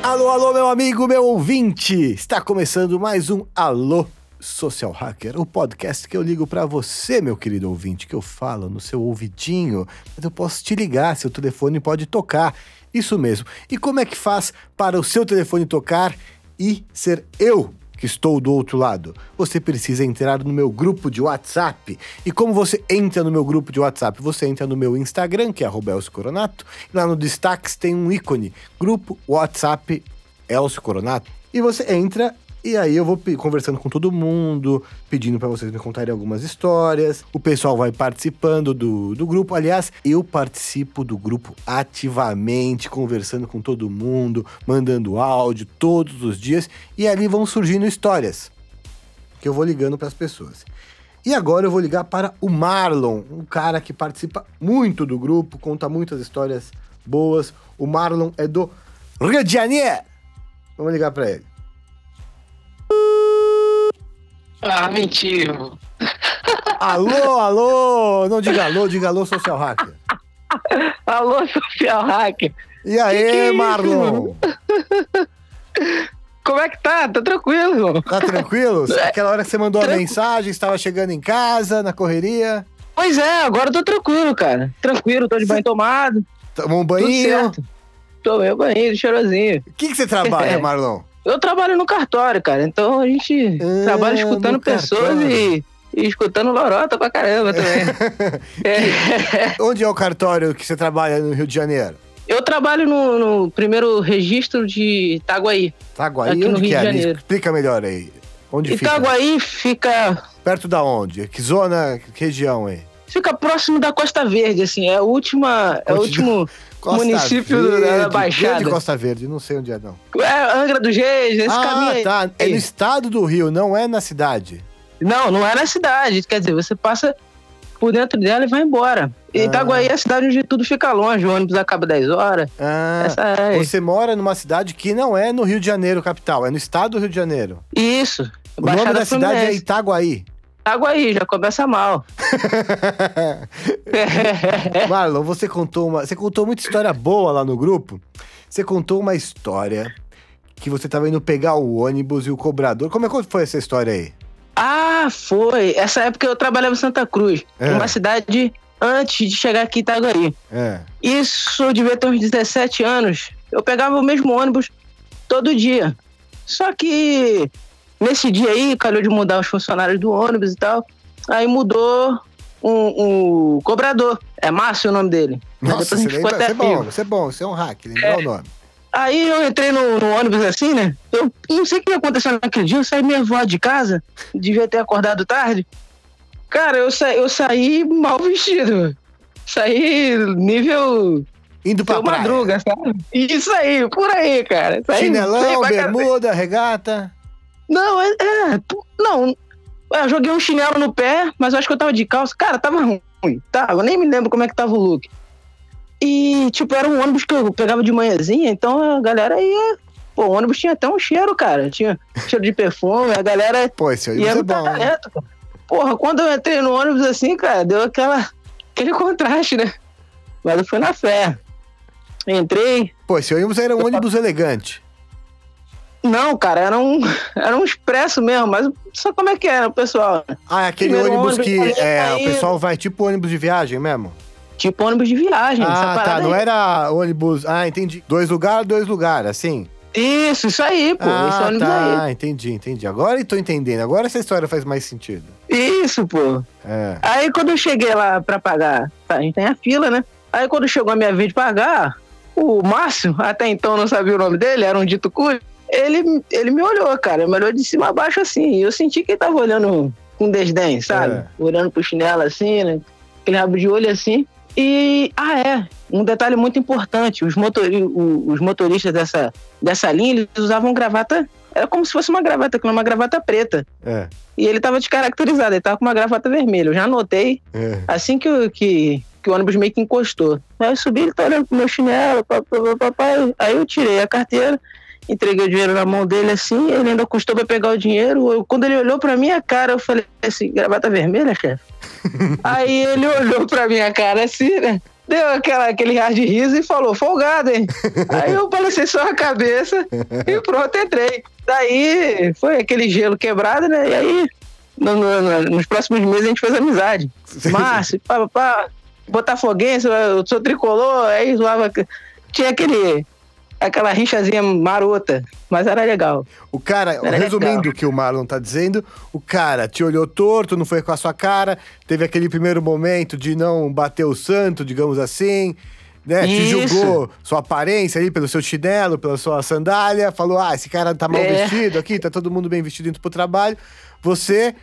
Alô, alô, meu amigo, meu ouvinte! Está começando mais um Alô Social Hacker, o podcast que eu ligo para você, meu querido ouvinte, que eu falo no seu ouvidinho, mas eu posso te ligar, seu telefone pode tocar. Isso mesmo. E como é que faz para o seu telefone tocar e ser eu que estou do outro lado. Você precisa entrar no meu grupo de WhatsApp. E como você entra no meu grupo de WhatsApp? Você entra no meu Instagram, que é Elcio Coronato, e lá no destaques tem um ícone, grupo WhatsApp Elcio Coronato. E você entra e aí eu vou conversando com todo mundo, pedindo para vocês me contarem algumas histórias. O pessoal vai participando do, do grupo. Aliás, eu participo do grupo ativamente, conversando com todo mundo, mandando áudio todos os dias. E ali vão surgindo histórias que eu vou ligando para as pessoas. E agora eu vou ligar para o Marlon, um cara que participa muito do grupo, conta muitas histórias boas. O Marlon é do Rio de Janeiro. Vamos ligar para ele. Ah, mentira. Alô, alô! Não diga alô, diga alô, social hacker. alô, social hacker. E aí, que é Marlon? Como é que tá? Tá tranquilo? Tá tranquilo? Aquela hora que você mandou a mensagem, estava chegando em casa, na correria. Pois é, agora eu tô tranquilo, cara. Tranquilo, tô de banho tomado. Tomou um banho? Tomei um banho, cheirosinho. O que, que você trabalha, Marlon? Eu trabalho no cartório, cara. Então a gente ah, trabalha escutando pessoas e, e, escutando lorota pra caramba também. é. Onde é o cartório que você trabalha no Rio de Janeiro? Eu trabalho no, no primeiro registro de Itaguaí. Itaguaí? Aqui onde no Rio que é? De Janeiro. Explica melhor aí. Onde Itaguaí fica? fica... Perto da onde? Que zona, que região aí? Fica próximo da Costa Verde, assim. É a última... É o último... Costa município Verde, da Baixada. de Costa Verde, não sei onde é, não. É Angra dos Reis, esse ah, caminho aí. tá. É no estado do Rio, não é na cidade. Não, não é na cidade. Quer dizer, você passa por dentro dela e vai embora. E ah. Itaguaí é a cidade onde tudo fica longe, o ônibus acaba 10 horas. Ah, é. Você mora numa cidade que não é no Rio de Janeiro, capital, é no estado do Rio de Janeiro. Isso. O Baixada nome da cidade é Itaguaí. Água aí, já começa mal. Marlon, você contou uma. Você contou muita história boa lá no grupo. Você contou uma história que você estava indo pegar o ônibus e o cobrador. Como é que foi essa história aí? Ah, foi. Essa época eu trabalhava em Santa Cruz, é. uma cidade antes de chegar aqui em Itaguaí. É. Isso eu devia ter uns 17 anos. Eu pegava o mesmo ônibus todo dia. Só que Nesse dia aí, calhou de mudar os funcionários do ônibus e tal. Aí mudou um, um cobrador. É Márcio o nome dele. Nossa, você lembra? Isso é bom, isso é bom, isso é um hack, lembrar é. o nome. Aí eu entrei no, no, ônibus assim, né? Eu não sei o que aconteceu naquele dia, eu saí voado de casa, devia ter acordado tarde. Cara, eu, sa eu saí mal vestido. Saí nível. Indo pra praia. madruga, sabe? Isso aí, por aí, cara. Saí, Chinelão, bermuda, regata. Não, é. é não. Eu joguei um chinelo no pé, mas eu acho que eu tava de calça. Cara, tava ruim. Tá, eu nem me lembro como é que tava o look. E, tipo, era um ônibus que eu pegava de manhãzinha, então a galera ia. Pô, o ônibus tinha até um cheiro, cara. Tinha cheiro de perfume, a galera. Pô, esse ia é bom. Talento, Porra, quando eu entrei no ônibus assim, cara, deu aquela, aquele contraste, né? Mas eu fui na fé. Entrei. Pô, esse ônibus era um ônibus elegante. Não, cara, era um, era um expresso mesmo, mas só como é que era o pessoal? Ah, é aquele ônibus, ônibus, que é, o pessoal vai tipo ônibus de viagem mesmo? Tipo ônibus de viagem. Ah, tá, não era ônibus. Ah, entendi. Dois lugares, dois lugares, assim. Isso, isso aí, pô. Ah, esse ônibus tá, aí. entendi, entendi. Agora eu tô entendendo. Agora essa história faz mais sentido. Isso, pô. É. Aí quando eu cheguei lá pra pagar, a gente tem a fila, né? Aí quando chegou a minha vez de pagar, o Márcio, até então não sabia o nome dele, era um dito cujo ele, ele me olhou, cara. Me olhou de cima a baixo assim. E eu senti que ele tava olhando com desdém, sabe? É. Olhando pro chinelo assim, né? Aquele rabo de olho assim. E, ah, é, um detalhe muito importante: os, motori os motoristas dessa, dessa linha eles usavam gravata, era como se fosse uma gravata, uma gravata preta. É. E ele tava descaracterizado, ele tava com uma gravata vermelha. Eu já notei é. assim que, que, que o ônibus meio que encostou. Aí eu subi, ele tá olhando pro meu chinelo, papai, aí eu tirei a carteira entreguei o dinheiro na mão dele assim, ele ainda custou pra pegar o dinheiro. Eu, quando ele olhou pra minha cara, eu falei assim, gravata vermelha, chefe? Aí ele olhou pra minha cara assim, né? Deu aquela, aquele ar de riso e falou, folgado, hein? Aí eu balancei só a cabeça e pronto, entrei. Daí foi aquele gelo quebrado, né? E aí, no, no, nos próximos meses, a gente fez amizade. Márcio, pá, pá, botafoguense, eu sou tricolor, aí zoava. Tinha aquele aquela rinchazinha marota, mas era legal. O cara, era resumindo o que o Marlon tá dizendo, o cara te olhou torto, não foi com a sua cara, teve aquele primeiro momento de não bater o santo, digamos assim, né? Isso. Te julgou sua aparência ali pelo seu chinelo, pela sua sandália, falou: ah, esse cara tá mal é. vestido aqui, tá todo mundo bem vestido indo pro trabalho. Você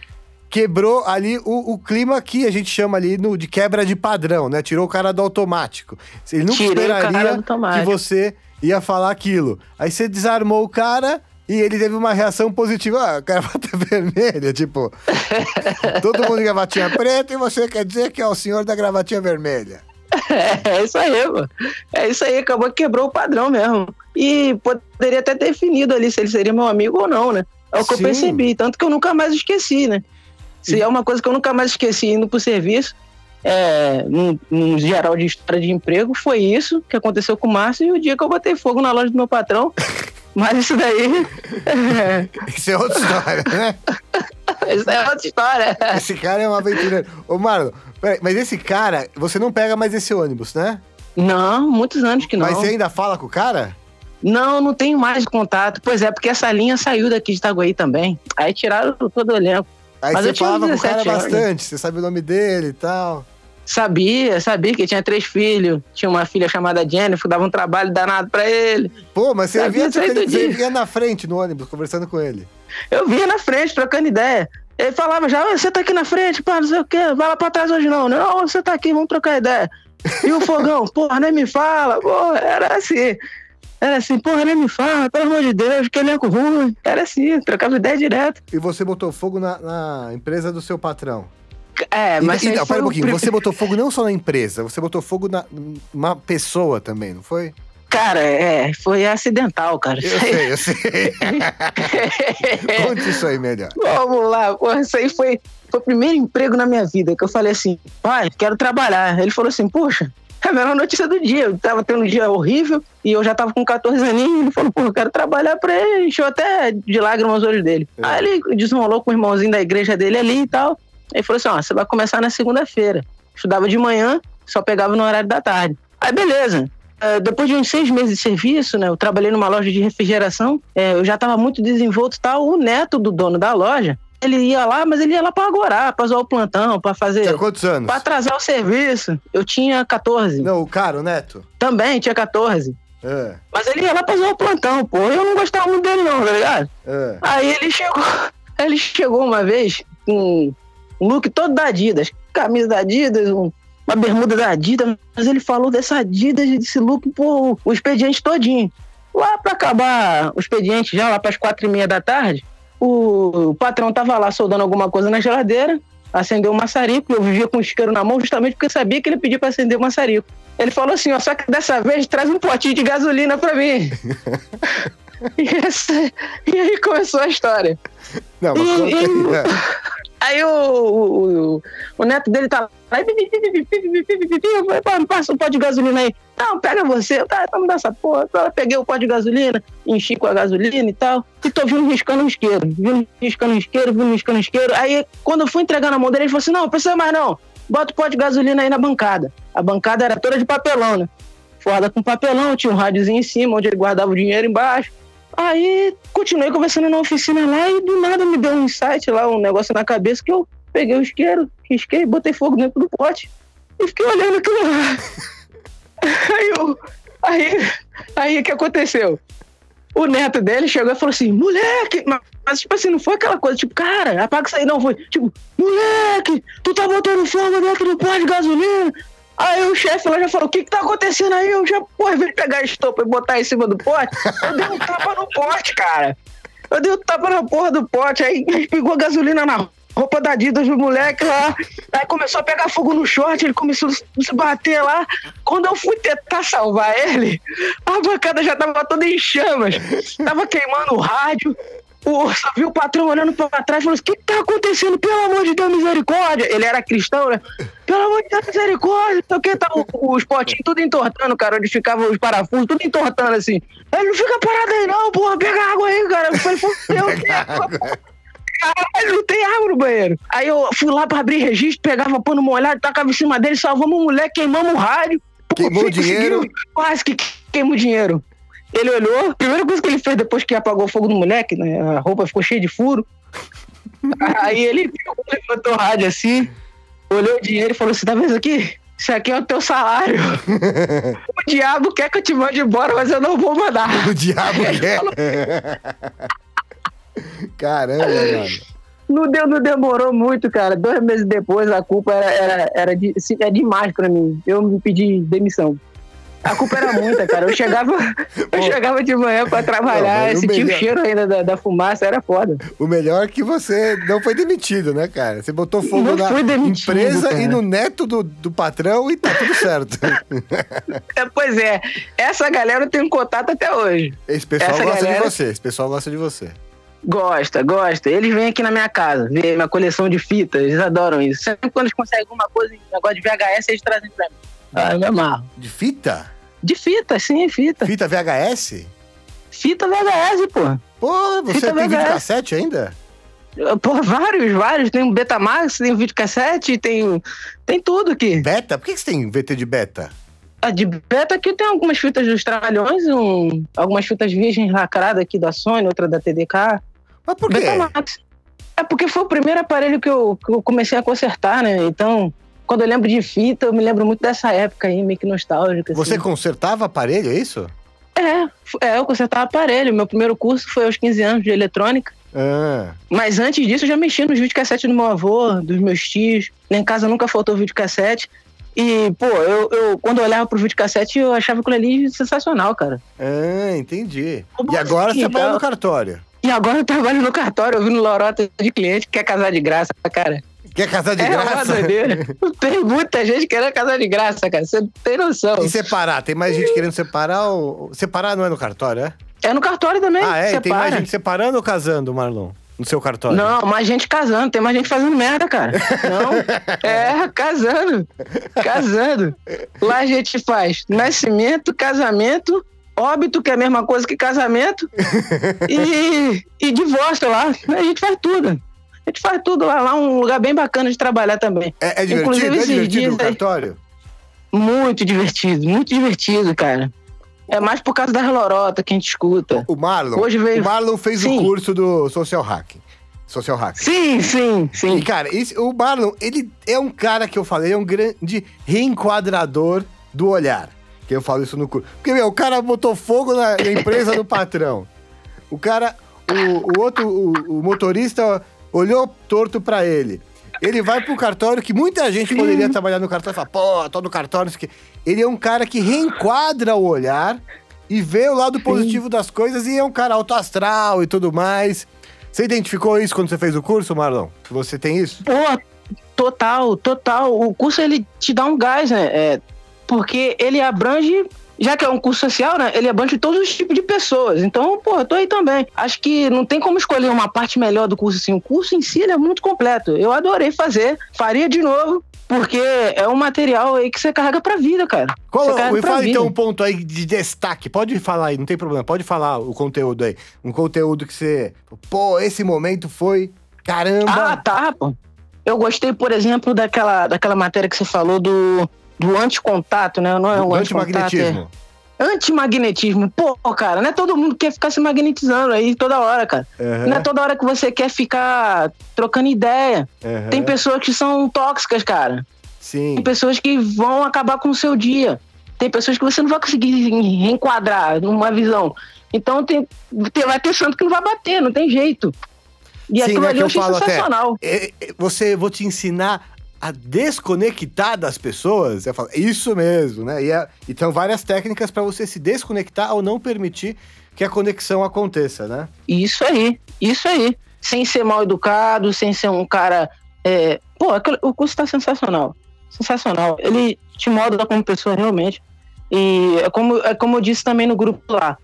quebrou ali o, o, clima que a gente chama ali no, de quebra de padrão, né? Tirou o cara do automático. Ele nunca Tirei esperaria que você ia falar aquilo. Aí você desarmou o cara e ele teve uma reação positiva. Ah, gravata vermelha, tipo. todo mundo de gravatinha preta e você quer dizer que é o senhor da gravatinha vermelha. É, é isso aí, mano. É isso aí, acabou que quebrou o padrão mesmo. E poderia até ter definido ali se ele seria meu amigo ou não, né? É o que Sim. eu percebi. Tanto que eu nunca mais esqueci, né? Se e... é uma coisa que eu nunca mais esqueci indo pro serviço, é, num, num, geral de história de emprego, foi isso que aconteceu com o Márcio e o dia que eu botei fogo na loja do meu patrão. Mas isso daí. Isso é outra história, né? isso é outra história. Esse cara é uma aventureiro. Ô, Marlon, mas esse cara, você não pega mais esse ônibus, né? Não, muitos anos que não. Mas você ainda fala com o cara? Não, não tenho mais contato. Pois é, porque essa linha saiu daqui de Itaguaí também. Aí tiraram todo o elenco. Aí Mas você falava com o cara anos. bastante, você sabe o nome dele e tal. Sabia, sabia que tinha três filhos. Tinha uma filha chamada Jennifer, dava um trabalho danado pra ele. Pô, mas você, via, você, você via na frente no ônibus, conversando com ele. Eu via na frente, trocando ideia. Ele falava já, você tá aqui na frente, pá, não sei o quê, vai lá pra trás hoje não. Não, você tá aqui, vamos trocar ideia. E o fogão, porra, nem me fala, porra, era assim. Era assim, porra, nem me fala, pelo amor de Deus, que elenco ruim. Era assim, trocava ideia direto. E você botou fogo na, na empresa do seu patrão? É, mas. E, não, pera um pouquinho. Você botou fogo não só na empresa, você botou fogo na uma pessoa também, não foi? Cara, é, foi acidental, cara. Eu sei, eu sei. Conte isso aí melhor. Vamos lá, porra, isso aí foi, foi o primeiro emprego na minha vida que eu falei assim, pai, quero trabalhar. Ele falou assim, puxa, é a melhor notícia do dia. Eu tava tendo um dia horrível e eu já tava com 14 aninhos. Ele falou, pô, eu quero trabalhar pra ele. Encheu até de lágrimas os olhos dele. É. Aí ele desenrolou com o irmãozinho da igreja dele ali e tal. Aí falou assim: ó, você vai começar na segunda-feira. Estudava de manhã, só pegava no horário da tarde. Aí beleza. Uh, depois de uns seis meses de serviço, né, eu trabalhei numa loja de refrigeração, é, eu já estava muito desenvolto e tal. O neto do dono da loja, ele ia lá, mas ele ia lá para agora, para zoar o plantão, para fazer. Tinha quantos anos? Para atrasar o serviço. Eu tinha 14. Não, o cara, o neto? Também, tinha 14. É. Mas ele ia lá pra zoar o plantão, pô. Eu não gostava muito dele, não, tá ligado? É. Aí ele chegou. Ele chegou uma vez com look todo da Adidas, camisa da Adidas, um, uma bermuda da Adidas, mas ele falou dessa Adidas, desse look, pô, o expediente todinho. Lá para acabar o expediente, já lá para as quatro e meia da tarde, o, o, patrão tava lá soldando alguma coisa na geladeira, acendeu o maçarico, eu vivia com o isqueiro na mão justamente porque eu sabia que ele pediu para acender o maçarico. Ele falou assim, ó, só que dessa vez traz um potinho de gasolina para mim. e, essa, e aí começou a história. Não, mas e, e, Aí o, o, o, neto dele tá lá. Eu falei, passa um pó de gasolina aí. Não, pega você. Tá, vamos dar essa porra. Eu peguei o pó de gasolina, enchi com a gasolina e tal. E tô vindo riscando um isqueiro. Vindo riscando um isqueiro, vindo riscando um isqueiro. Aí, quando eu fui entregar na mão dele, ele falou assim: não, precisa mais não. Bota o pó de gasolina aí na bancada. A bancada era toda de papelão, né? Forda com papelão, tinha um rádiozinho em cima, onde ele guardava o dinheiro embaixo. Aí continuei conversando na oficina lá e do nada me deu um insight lá, um negócio na cabeça que eu peguei o isqueiro, risquei, botei fogo dentro do pote e fiquei olhando aquilo lá. Aí, aí, aí o que aconteceu? O neto dele chegou e falou assim: moleque, mas, tipo assim, não foi aquela coisa, tipo, cara, apaga isso aí, não. Foi tipo, moleque, tu tá botando fogo dentro do pote de gasolina. Aí o chefe lá já falou: o que que tá acontecendo aí? Eu já, pô, de pegar a estopa e botar em cima do pote, eu dei um tapa no pote, cara. Eu dei um tapa na porra do pote, aí pegou gasolina na roupa da Adidas do moleque lá. Aí começou a pegar fogo no short, ele começou a se bater lá. Quando eu fui tentar salvar ele, a bancada já tava toda em chamas. Tava queimando o rádio. O, só viu o patrão olhando pra trás e falou assim: O que tá acontecendo? Pelo amor de Deus, misericórdia. Ele era cristão, né? Pelo amor de Deus, misericórdia. Então, que tá os potinhos tudo entortando, cara, onde ficavam os parafusos, tudo entortando assim. Ele não fica parado aí, não, porra, pega água aí, cara. Eu falei, Deus, Caralho, não tem água no banheiro. Aí eu fui lá pra abrir registro, pegava pano molhado, tacava em cima dele, salvamos o moleque, queimamos o rádio. Queimou o dinheiro? Quase que queimou o dinheiro. Ele olhou, a primeira coisa que ele fez depois que apagou o fogo do moleque, né? A roupa ficou cheia de furo. Aí ele levantou o rádio assim, olhou o dinheiro e falou assim: tá vendo isso aqui? Isso aqui é o teu salário. o diabo quer que eu te mande embora, mas eu não vou mandar. O diabo quer. Caramba, mano. Não, deu, não demorou muito, cara. Dois meses depois, a culpa era, era, era de, é demais pra mim. Eu me pedi demissão. A culpa era muita, cara. Eu chegava, eu chegava de manhã pra trabalhar, não, sentia o, melhor... cheiro ainda da, da, fumaça, era foda. O melhor é que você não foi demitido, né, cara? Você botou fogo não na demitido, empresa cara. e no neto do, do patrão e tá tudo certo. É, pois é, essa galera eu tenho contato até hoje. Esse pessoal essa gosta galera... de você, esse pessoal gosta de você. Gosta, gosta. Eles vêm aqui na minha casa, ver minha coleção de fitas, eles adoram isso. Sempre quando eles conseguem alguma coisa, negócio de VHS, eles trazem pra mim. Ah, eu me amarro. De fita? De fita, sim, fita. Fita VHS? Fita VHS, pô. Pô, você fita tem VHS. cassete ainda? Pô, vários, vários. Tem um Betamax, tem um videocassete, tem, tem tudo aqui. Beta? Por que você tem VT de beta? A de beta aqui tem algumas fitas dos Tralhões, um, algumas fitas virgens lacradas aqui da Sony, outra da TDK. Mas por quê? Betamax. É porque foi o primeiro aparelho que eu, que eu comecei a consertar, né? Então, quando eu lembro de fita, eu me lembro muito dessa época aí, meio que nostálgica. Assim. Você consertava aparelho, é isso? É, é, eu consertava aparelho. Meu primeiro curso foi aos 15 anos de eletrônica. Ah. Mas antes disso, eu já mexia nos videocassetes do meu avô, dos meus tios. Lá em casa nunca faltou videocassete. E, pô, eu, eu quando eu olhava pro videocassete, eu achava aquilo ali sensacional, cara. Ah, entendi. e agora você trabalha no cartório? E agora eu trabalho no cartório, ouvindo lorota de cliente que quer casar de graça, cara. Quer casar de é graça? tem muita gente querendo casar de graça, cara. Você não tem noção. E separar? Tem mais gente querendo separar ou. Separar não é no cartório, é? É no cartório também. Ah, é? Separa. Tem mais gente separando ou casando, Marlon? No seu cartório? Não, mais gente casando. Tem mais gente fazendo merda, cara. Não. É, casando. Casando. Lá a gente faz nascimento, casamento, óbito, que é a mesma coisa que casamento, e, e divórcio lá. A gente faz tudo. A gente faz tudo lá, lá um lugar bem bacana de trabalhar também. É, é divertido? Inclusive, é divertido o cartório? Muito divertido, muito divertido, cara. É mais por causa da lorota que a gente escuta. O Marlon, Hoje veio... o Marlon fez sim. o curso do Social Hacking. Social Hack. Sim, sim, sim. E, cara, esse, o Marlon, ele é um cara que eu falei, é um grande reenquadrador do olhar. Que eu falo isso no curso. Porque, meu, o cara botou fogo na, na empresa do patrão. O cara, o, o outro, o, o motorista olhou torto para ele. Ele vai pro cartório, que muita gente poderia trabalhar no cartório e falar, pô, tô no cartório, isso aqui. Ele é um cara que reenquadra o olhar e vê o lado positivo das coisas e é um cara autoastral e tudo mais. Você identificou isso quando você fez o curso, Marlon? Você tem isso? Pô, total, total. O curso ele te dá um gás, né? É, porque ele abrange já que é um curso social, né? Ele abrange todos os tipos de pessoas. Então, pô, eu tô aí também. Acho que não tem como escolher uma parte melhor do curso assim. O curso em si é muito completo. Eu adorei fazer, faria de novo. Porque é um material aí que você carrega pra vida, cara. Qual, me fala então um ponto aí de destaque. Pode falar aí, não tem problema. Pode falar o conteúdo aí. Um conteúdo que você. Pô, esse momento foi. Caramba! Ah, tá, pô. Eu gostei, por exemplo, daquela, daquela matéria que você falou do do anticontato, né? Não é o antimagnetismo. É... Antimagnetismo. Pô, cara, não é todo mundo que quer ficar se magnetizando aí toda hora, cara. Uhum. Não é toda hora que você quer ficar trocando ideia. Uhum. Tem pessoas que são tóxicas, cara. Sim. Tem pessoas que vão acabar com o seu dia. Tem pessoas que você não vai conseguir reenquadrar numa visão. Então tem, tem, vai ter santo que não vai bater, não tem jeito. E Sim, aquilo é ali eu, eu falo sensacional. Até, é, é, você, vou te ensinar a desconectar das pessoas, é isso mesmo, né? E, é, e tem várias técnicas para você se desconectar ou não permitir que a conexão aconteça, né? Isso aí, isso aí. sem ser mal educado, sem ser um cara. É... Pô, o curso tá sensacional. Sensacional. Ele te molda como pessoa realmente. E é como, é como eu disse também no grupo lá.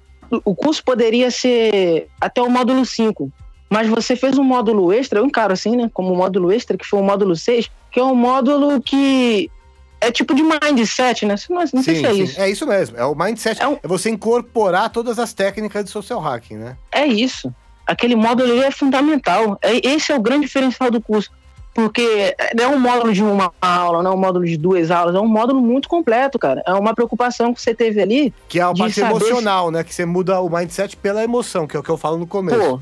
O curso poderia ser até o módulo 5, mas você fez um módulo extra, eu encaro assim, né? Como módulo extra, que foi o módulo 6, que é um módulo que é tipo de mindset, né? Não, não sim, sei se é sim. isso. É isso mesmo. É o mindset. É, um... é, você incorporar todas as técnicas de social hacking, né? É isso. Aquele módulo ali é fundamental. É, esse é o grande diferencial do curso. Porque não é um módulo de uma aula, não é um módulo de duas aulas, é um módulo muito completo, cara. É uma preocupação que você teve ali. Que é a parte emocional, se... né? Que você muda o mindset pela emoção, que é o que eu falo no começo. Pô,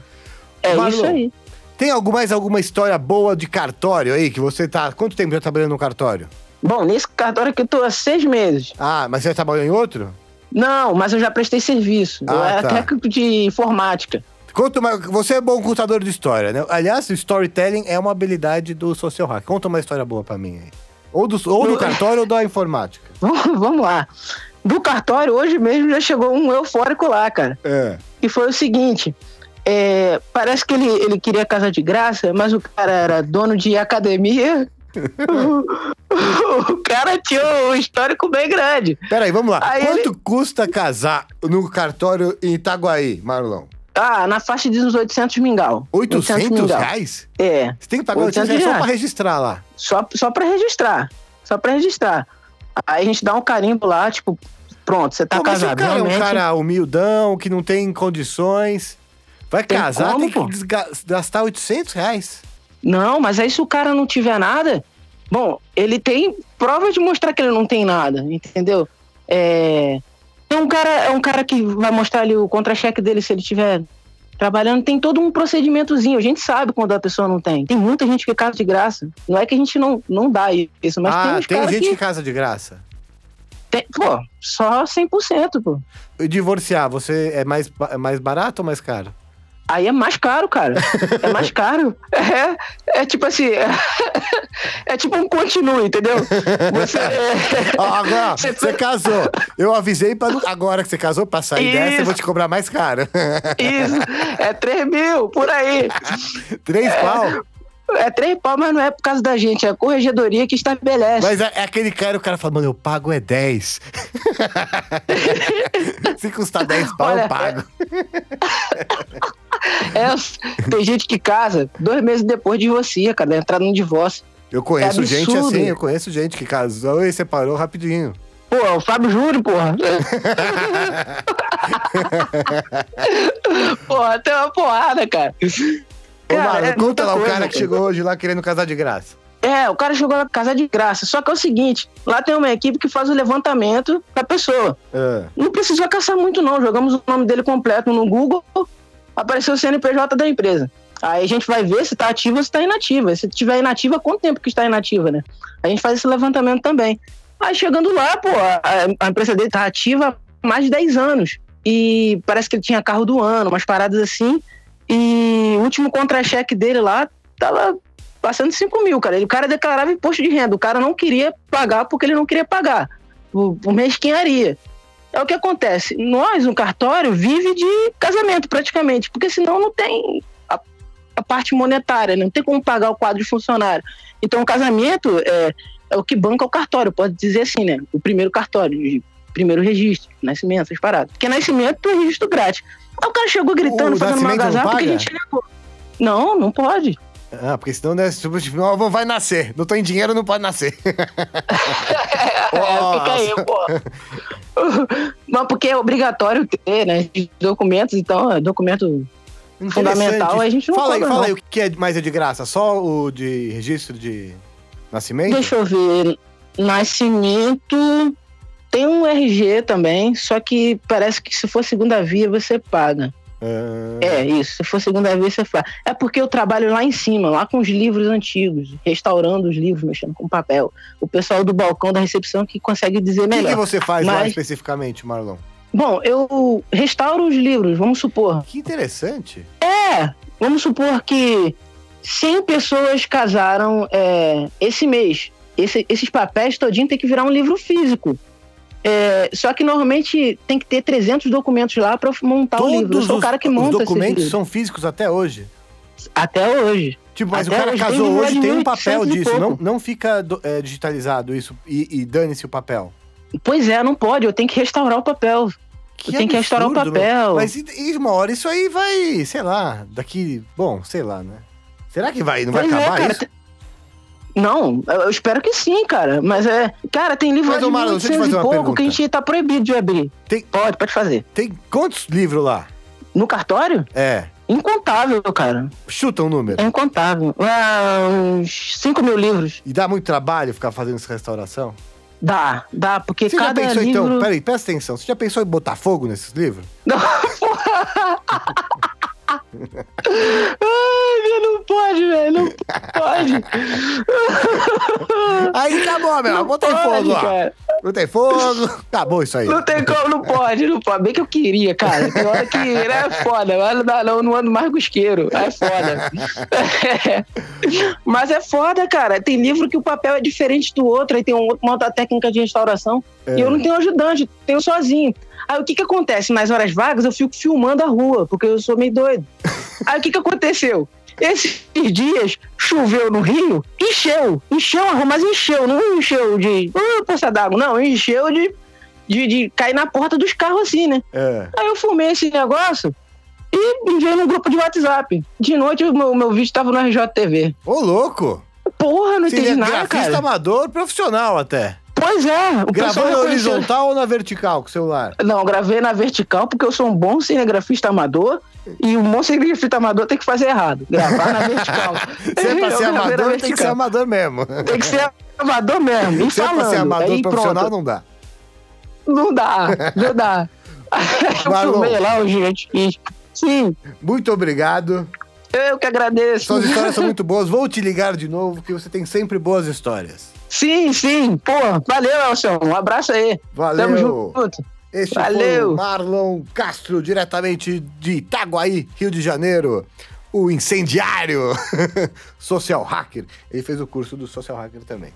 é Marlon, isso aí. Tem algum, mais alguma história boa de cartório aí que você tá. Quanto tempo já trabalhando no cartório? Bom, nesse cartório aqui eu tô há seis meses. Ah, mas você trabalhou em outro? Não, mas eu já prestei serviço. Ah, eu era tá. técnico de informática. Conta uma, você é bom contador de história, né? Aliás, o storytelling é uma habilidade do social hack. Conta uma história boa para mim aí. Ou do, ou do cartório ou da informática. Vamos lá. Do cartório, hoje mesmo já chegou um eufórico lá, cara. É. E foi o seguinte: é, parece que ele, ele queria casa de graça, mas o cara era dono de academia. o, cara tinha um histórico bem grande. Peraí, vamos lá. Aí Quanto ele... custa casar no cartório em Itaguaí, Marlon? Ah, na faixa de uns 800 mingau. 800, 800 mingau. reais? É. Você tem que pagar 800 reais só pra registrar lá. Só, só pra registrar. Só pra registrar. Aí a gente dá um carimbo lá, tipo, pronto, você tá Pô, casado. Mas o cara realmente... é um cara humildão, que não tem condições. Vai tem casar, como, tem que gastar 800 reais. Não, mas aí se o cara não tiver nada, bom, ele tem prova de mostrar que ele não tem nada, entendeu? É, é um cara, é um cara que vai mostrar ali o contra-cheque dele se ele tiver trabalhando, tem todo um procedimentozinho. A gente sabe quando a pessoa não tem. Tem muita gente que casa de graça. Não é que a gente não, não dá isso, mas ah, tem, tem gente que... que casa de graça. Tem, pô, só 100%, pô. E divorciar, você é mais, é mais barato ou mais caro? Aí é mais caro, cara. É mais caro. É, é tipo assim. É, é tipo um continue, entendeu? Você, é, agora, você, você casou. Eu avisei para agora que você casou, pra sair Isso. dessa, eu vou te cobrar mais caro. Isso. É 3 mil, por aí. 3 é, pau? É três pau, mas não é por causa da gente, é a corregedoria que estabelece. Mas é, é aquele cara, o cara fala, mano, eu pago é 10. Se custar 10 pau, Olha, eu pago. É, tem gente que casa dois meses depois divorcia, cara, entrar num divórcio. Eu conheço é gente assim, eu conheço gente que casou e separou rapidinho. Pô, o Fábio Júnior, porra. porra, tem uma porrada, cara. Ô, Mara, é conta lá o cara que chegou hoje lá querendo casar de graça. É, o cara chegou lá casar de graça. Só que é o seguinte: lá tem uma equipe que faz o levantamento da pessoa. É. Não precisou caçar muito, não. Jogamos o nome dele completo no Google, apareceu o CNPJ da empresa. Aí a gente vai ver se está ativa ou se está inativa. Se tiver inativa, quanto tempo que está inativa, né? A gente faz esse levantamento também. Aí chegando lá, pô, a, a empresa dele tá ativa há mais de 10 anos. E parece que ele tinha carro do ano, umas paradas assim. E o último contra-cheque dele lá tava passando 5 mil, cara. Ele, o cara declarava imposto de renda. O cara não queria pagar porque ele não queria pagar. Por, por mesquinharia. É o que acontece. Nós, no cartório, vive de casamento praticamente, porque senão não tem a, a parte monetária, né? não tem como pagar o quadro de funcionário. Então, o casamento é, é o que banca o cartório, pode dizer assim, né? O primeiro cartório, o primeiro registro, nascimento, essas paradas. Porque nascimento é registro grátis. Aí o cara chegou gritando, o fazendo uma agasalho porque a gente ligou. Não, não pode. Ah, porque senão, né, tipo, tipo vai nascer. Não tô em dinheiro, não pode nascer. Fica aí, pô. Mas porque é obrigatório ter, né, documentos, então, é documento fundamental, a gente não Fala aí, fala não. aí, o que é mais é de graça? Só o de registro de nascimento? Deixa eu ver. Nascimento tem um RG também, só que parece que se for segunda via você paga. É... é, isso. Se for segunda via, você faz. É porque eu trabalho lá em cima, lá com os livros antigos, restaurando os livros, mexendo com papel. O pessoal do balcão da recepção que consegue dizer melhor. O que, que você faz Mas... lá especificamente, Marlon? Bom, eu restauro os livros, vamos supor. Que interessante. É, vamos supor que 100 pessoas casaram é, esse mês. Esse, esses papéis todinho tem que virar um livro físico. É, só que normalmente tem que ter 300 documentos lá para montar Todos o livro. Eu sou o cara que monta Os documentos são físicos até hoje? Até hoje. Tipo, mas Até o cara hoje, casou tem hoje, tem um papel disso. Não, não fica é, digitalizado isso e, e dane-se o papel. Pois é, não pode. Eu tenho que restaurar o papel. Que tem que restaurar o papel. Meu. Mas e, uma hora isso aí vai, sei lá, daqui. Bom, sei lá, né? Será que vai? Não vai pois é, acabar é, cara, isso? Não, eu espero que sim, cara. Mas é. Cara, tem livro Mas, de Marlon, deixa eu te fazer uma pouco pergunta. que a gente tá proibido de abrir. Tem... Pode, pode fazer. Tem quantos livros lá? No cartório? É. Incontável, cara. Chuta um número. É incontável. Ah, uns 5 mil livros. E dá muito trabalho ficar fazendo essa restauração? Dá, dá, porque Você cada já pensou, então? livro... então, peraí, presta atenção. Você já pensou em botar fogo nesses livros? Não, Ai, não pode, velho, não pode. Aí acabou, meu. Botei fogo, ó. Não tem fogo. Acabou isso aí. Não tem como, não pode, não pode. Bem que eu queria, cara. Tem hora que né, é foda. Agora não não, não ando mais com isqueiro. É foda. É. Mas é foda, cara. Tem livro que o papel é diferente do outro. Aí tem um, uma outra técnica de restauração. É. E eu não tenho ajudante, tenho sozinho. Aí o que que acontece? Nas horas vagas eu fico filmando a rua, porque eu sou meio doido. Aí o que que aconteceu? Esses dias choveu no Rio, encheu, encheu a rua, mas encheu, não encheu de uh, poça d'água, não, encheu de, de, de, cair na porta dos carros assim, né? É. Aí eu filmei esse negócio e enviei no grupo de WhatsApp. De noite o meu, meu vídeo tava no RJTV. Ô, louco! Porra, não entendi nada, cara. amador profissional até. Pois é. Gravou na horizontal ou na vertical com o celular? Não, gravei na vertical porque eu sou um bom cinegrafista amador e um bom cinegrafista amador tem que fazer errado. Gravar na vertical. Se é pra ser amador, tem que ser amador mesmo. Tem que ser amador mesmo. E Se falando, é pra ser amador aí, profissional, pronto. não dá. Não dá, não dá. eu filmei lá, gente. Sim. Muito obrigado. Eu que agradeço. Suas histórias são muito boas. Vou te ligar de novo, que você tem sempre boas histórias. Sim, sim. Pô, valeu, Elson. Um abraço aí. Valeu. Tamo junto. Este valeu. foi o Marlon Castro, diretamente de Itaguaí, Rio de Janeiro. O incendiário social hacker. Ele fez o curso do social hacker também.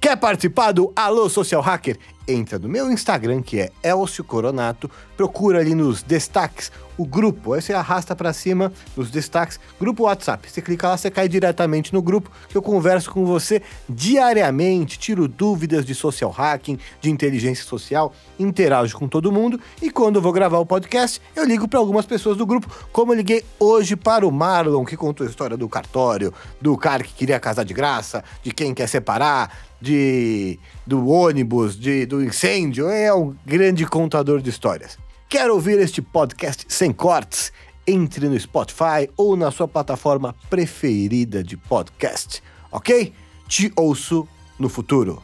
Quer participar do Alô Social Hacker? Entra no meu Instagram, que é Elcio Coronato, procura ali nos destaques o grupo, aí você arrasta para cima nos destaques, grupo WhatsApp. Você clica lá, você cai diretamente no grupo, que eu converso com você diariamente, tiro dúvidas de social hacking, de inteligência social, interajo com todo mundo. E quando eu vou gravar o podcast, eu ligo para algumas pessoas do grupo, como eu liguei hoje para o Marlon, que contou a história do cartório, do cara que queria casar de graça, de quem quer separar, de do ônibus, de, do incêndio, é um grande contador de histórias. Quer ouvir este podcast sem cortes? Entre no Spotify ou na sua plataforma preferida de podcast, ok? Te ouço no futuro.